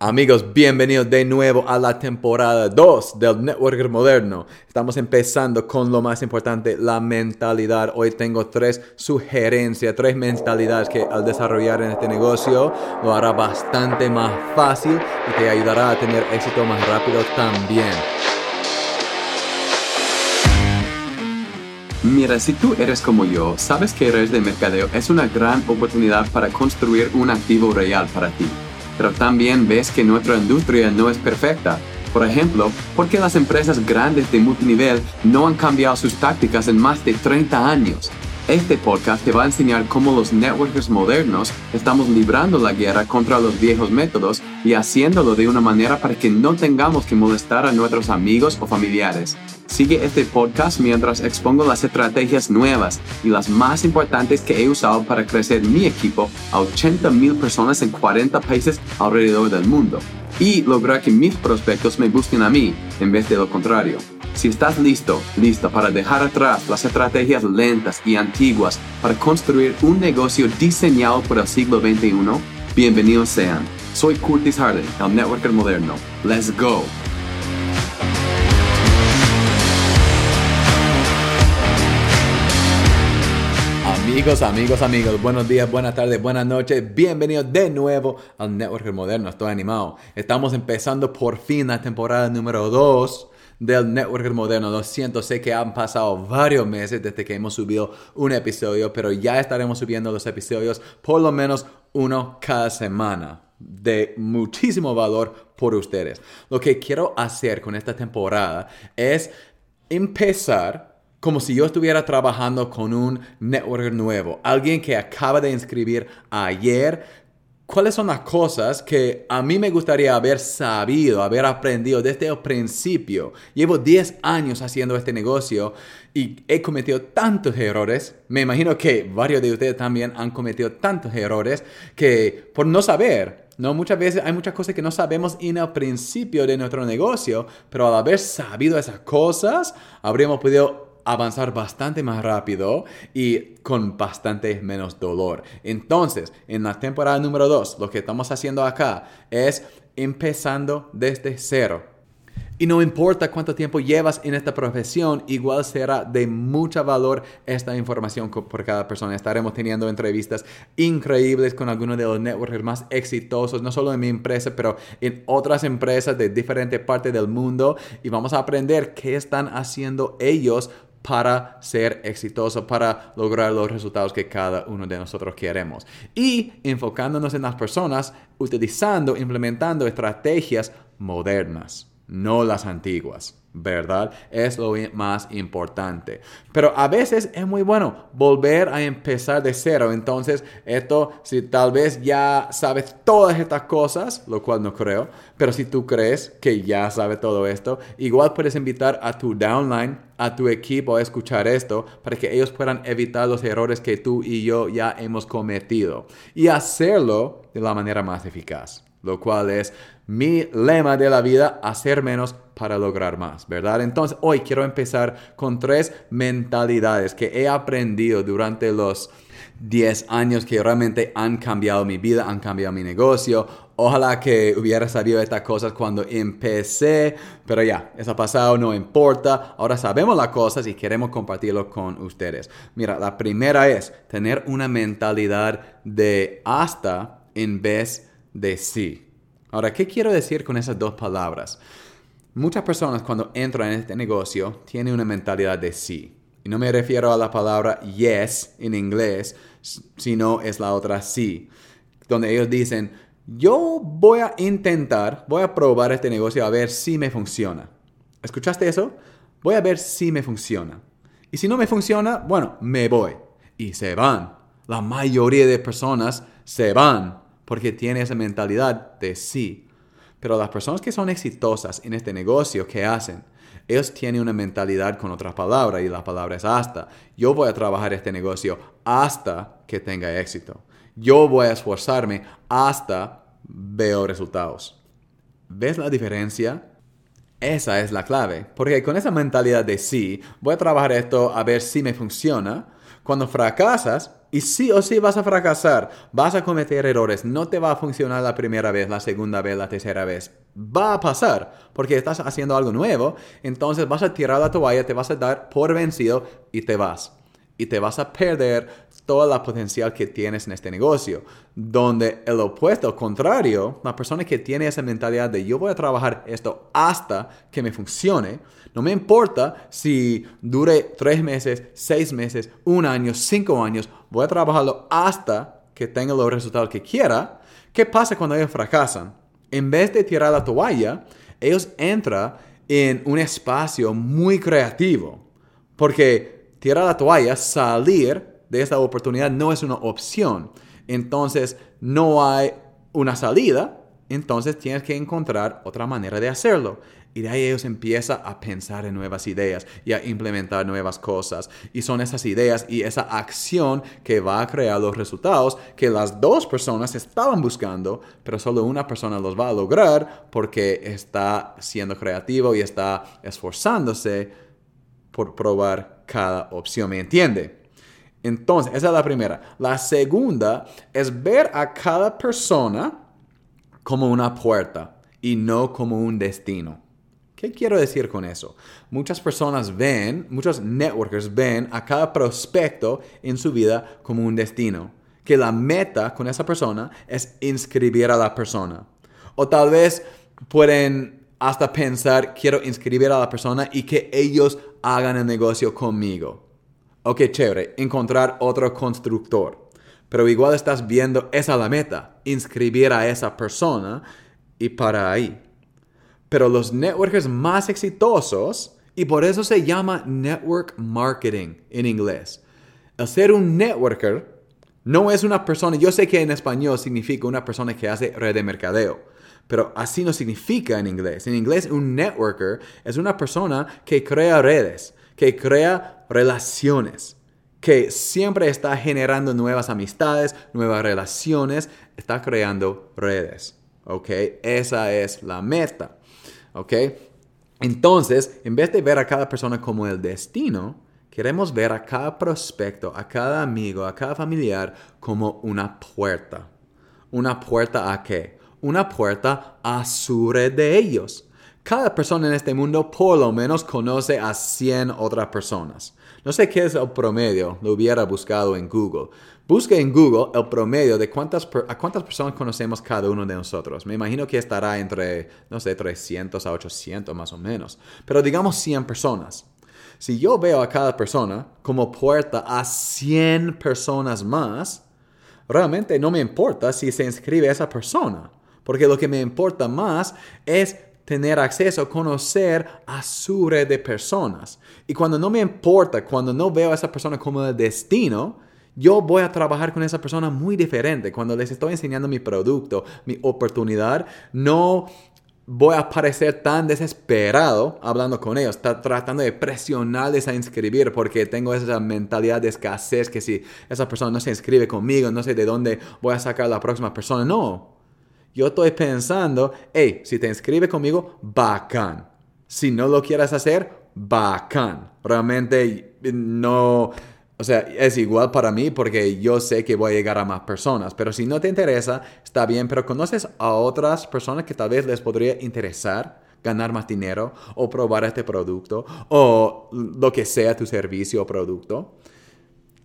Amigos, bienvenidos de nuevo a la temporada 2 del Networker Moderno. Estamos empezando con lo más importante, la mentalidad. Hoy tengo tres sugerencias, tres mentalidades que al desarrollar en este negocio lo hará bastante más fácil y te ayudará a tener éxito más rápido también. Mira, si tú eres como yo, sabes que redes de mercadeo es una gran oportunidad para construir un activo real para ti pero también ves que nuestra industria no es perfecta. Por ejemplo, ¿por qué las empresas grandes de multinivel no han cambiado sus tácticas en más de 30 años? Este podcast te va a enseñar cómo los networkers modernos estamos librando la guerra contra los viejos métodos y haciéndolo de una manera para que no tengamos que molestar a nuestros amigos o familiares. Sigue este podcast mientras expongo las estrategias nuevas y las más importantes que he usado para crecer mi equipo a 80 mil personas en 40 países alrededor del mundo y lograr que mis prospectos me busquen a mí en vez de lo contrario. Si estás listo, lista para dejar atrás las estrategias lentas y antiguas para construir un negocio diseñado por el siglo XXI, bienvenidos sean. Soy Curtis Harden, el networker moderno. Let's go. Amigos, amigos, amigos, buenos días, buenas tardes, buenas noches. Bienvenidos de nuevo al Networker Moderno. Estoy animado. Estamos empezando por fin la temporada número 2 del Networker Moderno. Lo siento, sé que han pasado varios meses desde que hemos subido un episodio, pero ya estaremos subiendo los episodios por lo menos uno cada semana de muchísimo valor por ustedes. Lo que quiero hacer con esta temporada es empezar como si yo estuviera trabajando con un networker nuevo, alguien que acaba de inscribir ayer. ¿Cuáles son las cosas que a mí me gustaría haber sabido, haber aprendido desde el principio? Llevo 10 años haciendo este negocio y he cometido tantos errores. Me imagino que varios de ustedes también han cometido tantos errores que por no saber, no, muchas veces hay muchas cosas que no sabemos en el principio de nuestro negocio, pero al haber sabido esas cosas, habríamos podido avanzar bastante más rápido y con bastante menos dolor. Entonces, en la temporada número 2, lo que estamos haciendo acá es empezando desde cero y no importa cuánto tiempo llevas en esta profesión, igual será de mucho valor esta información por cada persona. Estaremos teniendo entrevistas increíbles con algunos de los networkers más exitosos, no solo en mi empresa, pero en otras empresas de diferentes partes del mundo. Y vamos a aprender qué están haciendo ellos para ser exitosos, para lograr los resultados que cada uno de nosotros queremos. Y enfocándonos en las personas, utilizando, implementando estrategias modernas no las antiguas, ¿verdad? Es lo más importante. Pero a veces es muy bueno volver a empezar de cero. Entonces, esto, si tal vez ya sabes todas estas cosas, lo cual no creo, pero si tú crees que ya sabes todo esto, igual puedes invitar a tu downline, a tu equipo a escuchar esto para que ellos puedan evitar los errores que tú y yo ya hemos cometido y hacerlo de la manera más eficaz lo cual es mi lema de la vida, hacer menos para lograr más, ¿verdad? Entonces, hoy quiero empezar con tres mentalidades que he aprendido durante los 10 años que realmente han cambiado mi vida, han cambiado mi negocio. Ojalá que hubiera sabido estas cosas cuando empecé, pero ya, eso ha pasado, no importa. Ahora sabemos las cosas y queremos compartirlo con ustedes. Mira, la primera es tener una mentalidad de hasta en vez de sí. Ahora, ¿qué quiero decir con esas dos palabras? Muchas personas cuando entran en este negocio tienen una mentalidad de sí. Y no me refiero a la palabra yes en inglés, sino es la otra sí. Donde ellos dicen, yo voy a intentar, voy a probar este negocio a ver si me funciona. ¿Escuchaste eso? Voy a ver si me funciona. Y si no me funciona, bueno, me voy. Y se van. La mayoría de personas se van porque tiene esa mentalidad de sí. Pero las personas que son exitosas en este negocio, ¿qué hacen? Ellos tienen una mentalidad con otras palabras y la palabra es hasta. Yo voy a trabajar este negocio hasta que tenga éxito. Yo voy a esforzarme hasta veo resultados. ¿Ves la diferencia? Esa es la clave, porque con esa mentalidad de sí, voy a trabajar esto a ver si me funciona. Cuando fracasas, Y sí o sí vas a fracasar, vas a cometer errores, no te va a funcionar la primera vez, la segunda vez, la tercera vez. Va a pasar porque estás haciendo algo nuevo, entonces vas a tirar la toalla, te vas a dar por vencido y te vas. Y te vas a perder toda la potencial que tienes en este negocio. Donde el opuesto, contrario, la persona que tiene esa mentalidad de yo voy a trabajar esto hasta que me funcione, no me importa si dure tres meses, seis meses, un año, cinco años, voy a trabajarlo hasta que tenga los resultados que quiera. ¿Qué pasa cuando ellos fracasan? En vez de tirar la toalla, ellos entran en un espacio muy creativo. Porque tirar la toalla, salir de esta oportunidad no es una opción. Entonces, no hay una salida, entonces tienes que encontrar otra manera de hacerlo. Y de ahí ellos empiezan a pensar en nuevas ideas y a implementar nuevas cosas. Y son esas ideas y esa acción que va a crear los resultados que las dos personas estaban buscando, pero solo una persona los va a lograr porque está siendo creativo y está esforzándose por probar cada opción. ¿Me entiende? Entonces, esa es la primera. La segunda es ver a cada persona como una puerta y no como un destino. ¿Qué quiero decir con eso? Muchas personas ven, muchos networkers ven a cada prospecto en su vida como un destino. Que la meta con esa persona es inscribir a la persona. O tal vez pueden hasta pensar, quiero inscribir a la persona y que ellos hagan el negocio conmigo. Ok, chévere, encontrar otro constructor. Pero igual estás viendo esa la meta, inscribir a esa persona y para ahí. Pero los networkers más exitosos, y por eso se llama network marketing en inglés. El ser un networker no es una persona, yo sé que en español significa una persona que hace red de mercadeo, pero así no significa en inglés. En inglés un networker es una persona que crea redes, que crea relaciones, que siempre está generando nuevas amistades, nuevas relaciones, está creando redes. ¿Ok? Esa es la meta. ¿Ok? Entonces, en vez de ver a cada persona como el destino, queremos ver a cada prospecto, a cada amigo, a cada familiar como una puerta. ¿Una puerta a qué? Una puerta a su red de ellos. Cada persona en este mundo por lo menos conoce a 100 otras personas. No sé qué es el promedio, lo hubiera buscado en Google. Busque en Google el promedio de cuántas, a cuántas personas conocemos cada uno de nosotros. Me imagino que estará entre, no sé, 300 a 800 más o menos. Pero digamos 100 personas. Si yo veo a cada persona como puerta a 100 personas más, realmente no me importa si se inscribe esa persona. Porque lo que me importa más es tener acceso, conocer a su red de personas. Y cuando no me importa, cuando no veo a esa persona como el destino, yo voy a trabajar con esa persona muy diferente. Cuando les estoy enseñando mi producto, mi oportunidad, no voy a parecer tan desesperado hablando con ellos, está tratando de presionarles a inscribir porque tengo esa mentalidad de escasez que si esa persona no se inscribe conmigo, no sé de dónde voy a sacar la próxima persona. No, yo estoy pensando, hey, si te inscribe conmigo, bacán. Si no lo quieres hacer, bacán. Realmente no o sea, es igual para mí porque yo sé que voy a llegar a más personas. Pero si no te interesa, está bien. Pero conoces a otras personas que tal vez les podría interesar ganar más dinero o probar este producto o lo que sea tu servicio o producto.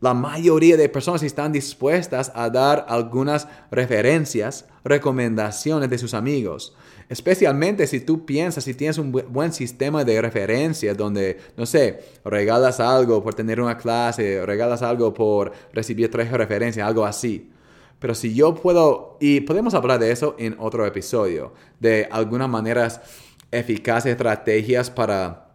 La mayoría de personas están dispuestas a dar algunas referencias, recomendaciones de sus amigos. Especialmente si tú piensas, si tienes un buen sistema de referencia donde, no sé, regalas algo por tener una clase, regalas algo por recibir tres referencias, algo así. Pero si yo puedo, y podemos hablar de eso en otro episodio, de algunas maneras eficaces, estrategias para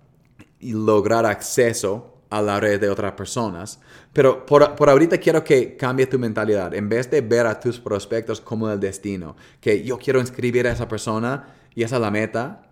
lograr acceso a la red de otras personas. Pero por, por, ahorita quiero que cambie tu mentalidad. En vez de ver a tus prospectos como el destino, que yo quiero inscribir a esa persona y esa es la meta.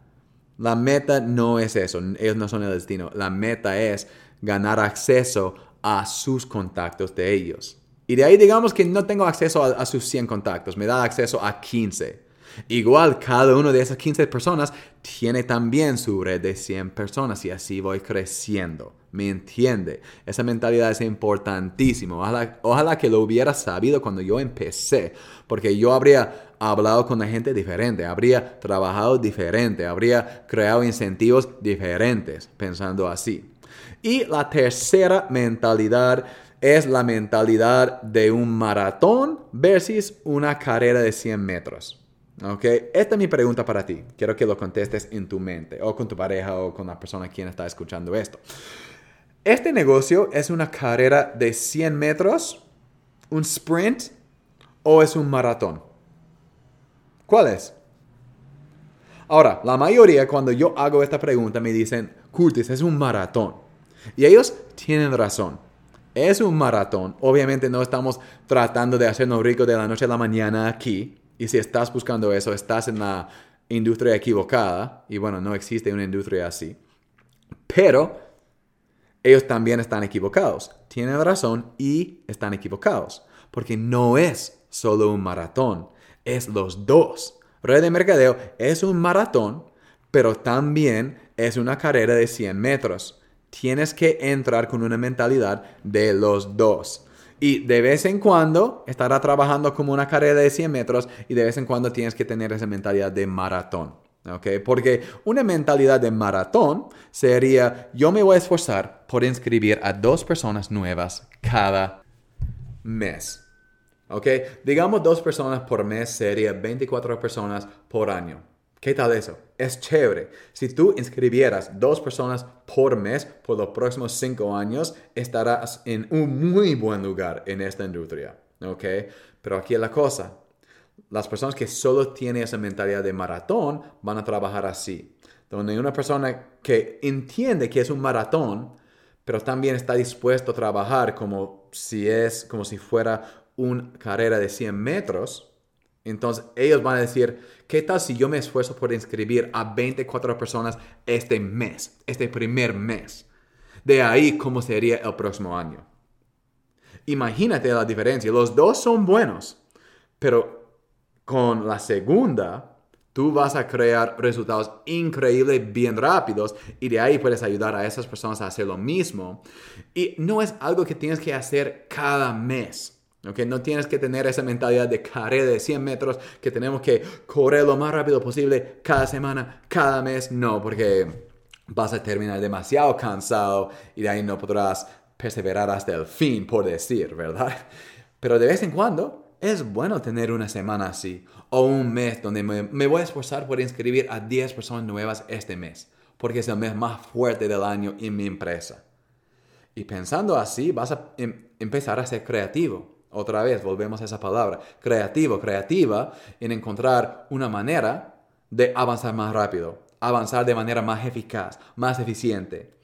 La meta no es eso. Ellos no son el destino. La meta es ganar acceso a sus contactos de ellos. Y de ahí digamos que no tengo acceso a, sus 100 contactos. Me da acceso a 15. Igual cada uno de esas 15 personas tiene también su red de 100 personas y así voy creciendo. ¿Me entiende? Esa mentalidad es importantísima. Ojalá, que lo hubiera sabido cuando yo empecé, porque yo habría hablado con la gente diferente, habría trabajado diferente, habría creado incentivos diferentes, pensando así. Y la tercera mentalidad es la mentalidad de un maratón versus una carrera de 100 metros. ¿Ok? Esta es mi pregunta para ti. Quiero que lo contestes en tu mente o con tu pareja o con la persona quien está escuchando esto. ¿Este negocio es una carrera de 100 metros, un sprint o es un maratón? ¿Cuál es? Ahora, la mayoría cuando yo hago esta pregunta me dicen, Curtis, es un maratón. Y ellos tienen razón. Es un maratón. Obviamente no estamos tratando de hacernos ricos de la noche a la mañana aquí. Y si estás buscando eso, estás en la industria equivocada. Y bueno, no existe una industria así. Pero ellos también están equivocados. Tienen razón y están equivocados. Porque no es solo un maratón, es los dos. Red de mercadeo es un maratón, pero también es una carrera de 100 metros. Tienes que entrar con una mentalidad de los dos. Y de vez en cuando estará trabajando como una carrera de 100 metros y de vez en cuando tienes que tener esa mentalidad de maratón. ¿Ok? Porque una mentalidad de maratón sería, yo me voy a esforzar por inscribir a dos personas nuevas cada mes. ¿ok? Digamos dos personas por mes sería 24 personas por año. ¿Qué tal eso? Es chévere. Si tú inscribieras dos personas por mes por los próximos cinco años, estarás en un muy buen lugar en esta industria. ¿Ok? Pero aquí es la cosa. Las personas que solo tienen esa mentalidad de maratón van a trabajar así. Donde una persona que entiende que es un maratón, pero también está dispuesto a trabajar como si es, como si fuera una carrera de 100 metros, entonces ellos van a decir, ¿qué tal si yo me esfuerzo por inscribir a 24 personas este mes, este primer mes? De ahí, ¿cómo sería el próximo año? Imagínate la diferencia. Los dos son buenos, pero con la segunda, tú vas a crear resultados increíbles, bien rápidos, y de ahí puedes ayudar a esas personas a hacer lo mismo. Y no es algo que tienes que hacer cada mes. Okay, no tienes que tener esa mentalidad de carrera de 100 metros que tenemos que correr lo más rápido posible cada semana, cada mes. No, porque vas a terminar demasiado cansado y de ahí no podrás perseverar hasta el fin, por decir, ¿verdad? Pero de vez en cuando es bueno tener una semana así o un mes donde me, voy a esforzar por inscribir a 10 personas nuevas este mes, porque es el mes más fuerte del año en mi empresa. Y pensando así, vas a em, empezar a ser creativo otra vez, volvemos a esa palabra. Creativo, creativa en encontrar una manera de avanzar más rápido, avanzar de manera más eficaz, más eficiente.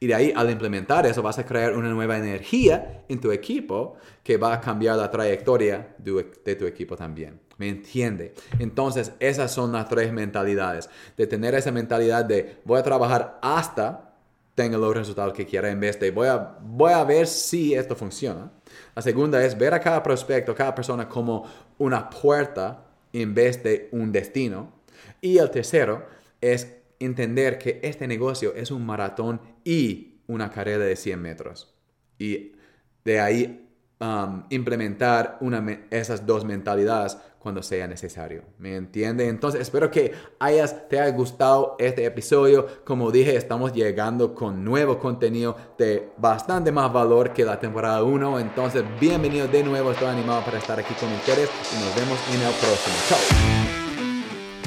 Y de ahí, al implementar eso, vas a crear una nueva energía en tu equipo que va a cambiar la trayectoria de tu equipo también. ¿Me entiende? Entonces, esas son las tres mentalidades. De tener esa mentalidad de voy a trabajar hasta tenga los resultados que quiera en vez de voy a, voy a ver si esto funciona. La segunda es ver a cada prospecto, cada persona como una puerta en vez de un destino. Y el tercero es entender que este negocio es un maratón y una carrera de 100 metros. Y de ahí Um, implementar esas dos mentalidades cuando sea necesario. ¿Me entiende? Entonces espero que hayas, te haya gustado este episodio. Como dije, estamos llegando con nuevo contenido de bastante más valor que la temporada 1. Entonces, bienvenido de nuevo. Estoy animado para estar aquí con ustedes y nos vemos en el próximo. Chao.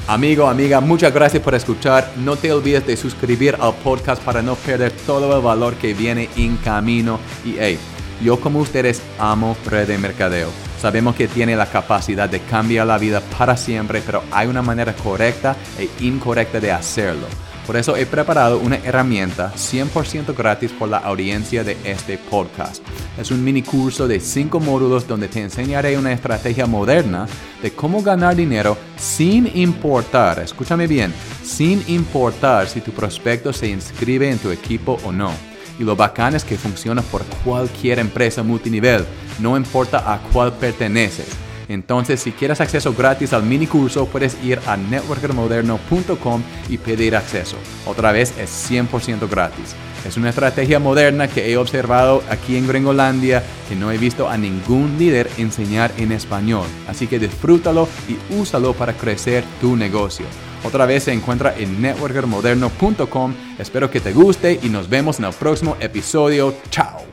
Amigo, amiga, muchas gracias por escuchar. No te olvides de suscribir al podcast para no perder todo el valor que viene en camino. Y hey, yo como ustedes amo red de mercadeo. Sabemos que tiene la capacidad de cambiar la vida para siempre, pero hay una manera correcta e incorrecta de hacerlo. Por eso he preparado una herramienta 100% gratis por la audiencia de este podcast. Es un mini curso de 5 módulos donde te enseñaré una estrategia moderna de cómo ganar dinero sin importar, escúchame bien, sin importar si tu prospecto se inscribe en tu equipo o no. Y lo bacán es que funciona por cualquier empresa multinivel, no importa a cuál perteneces. Entonces, si quieres acceso gratis al mini curso, puedes ir a networkermoderno.com y pedir acceso. Otra vez es 100% gratis. Es una estrategia moderna que he observado aquí en Gringolandia que no he visto a ningún líder enseñar en español. Así que disfrútalo y úsalo para crecer tu negocio. Otra vez se encuentra en networkermoderno.com. Espero que te guste y nos vemos en el próximo episodio. Chao.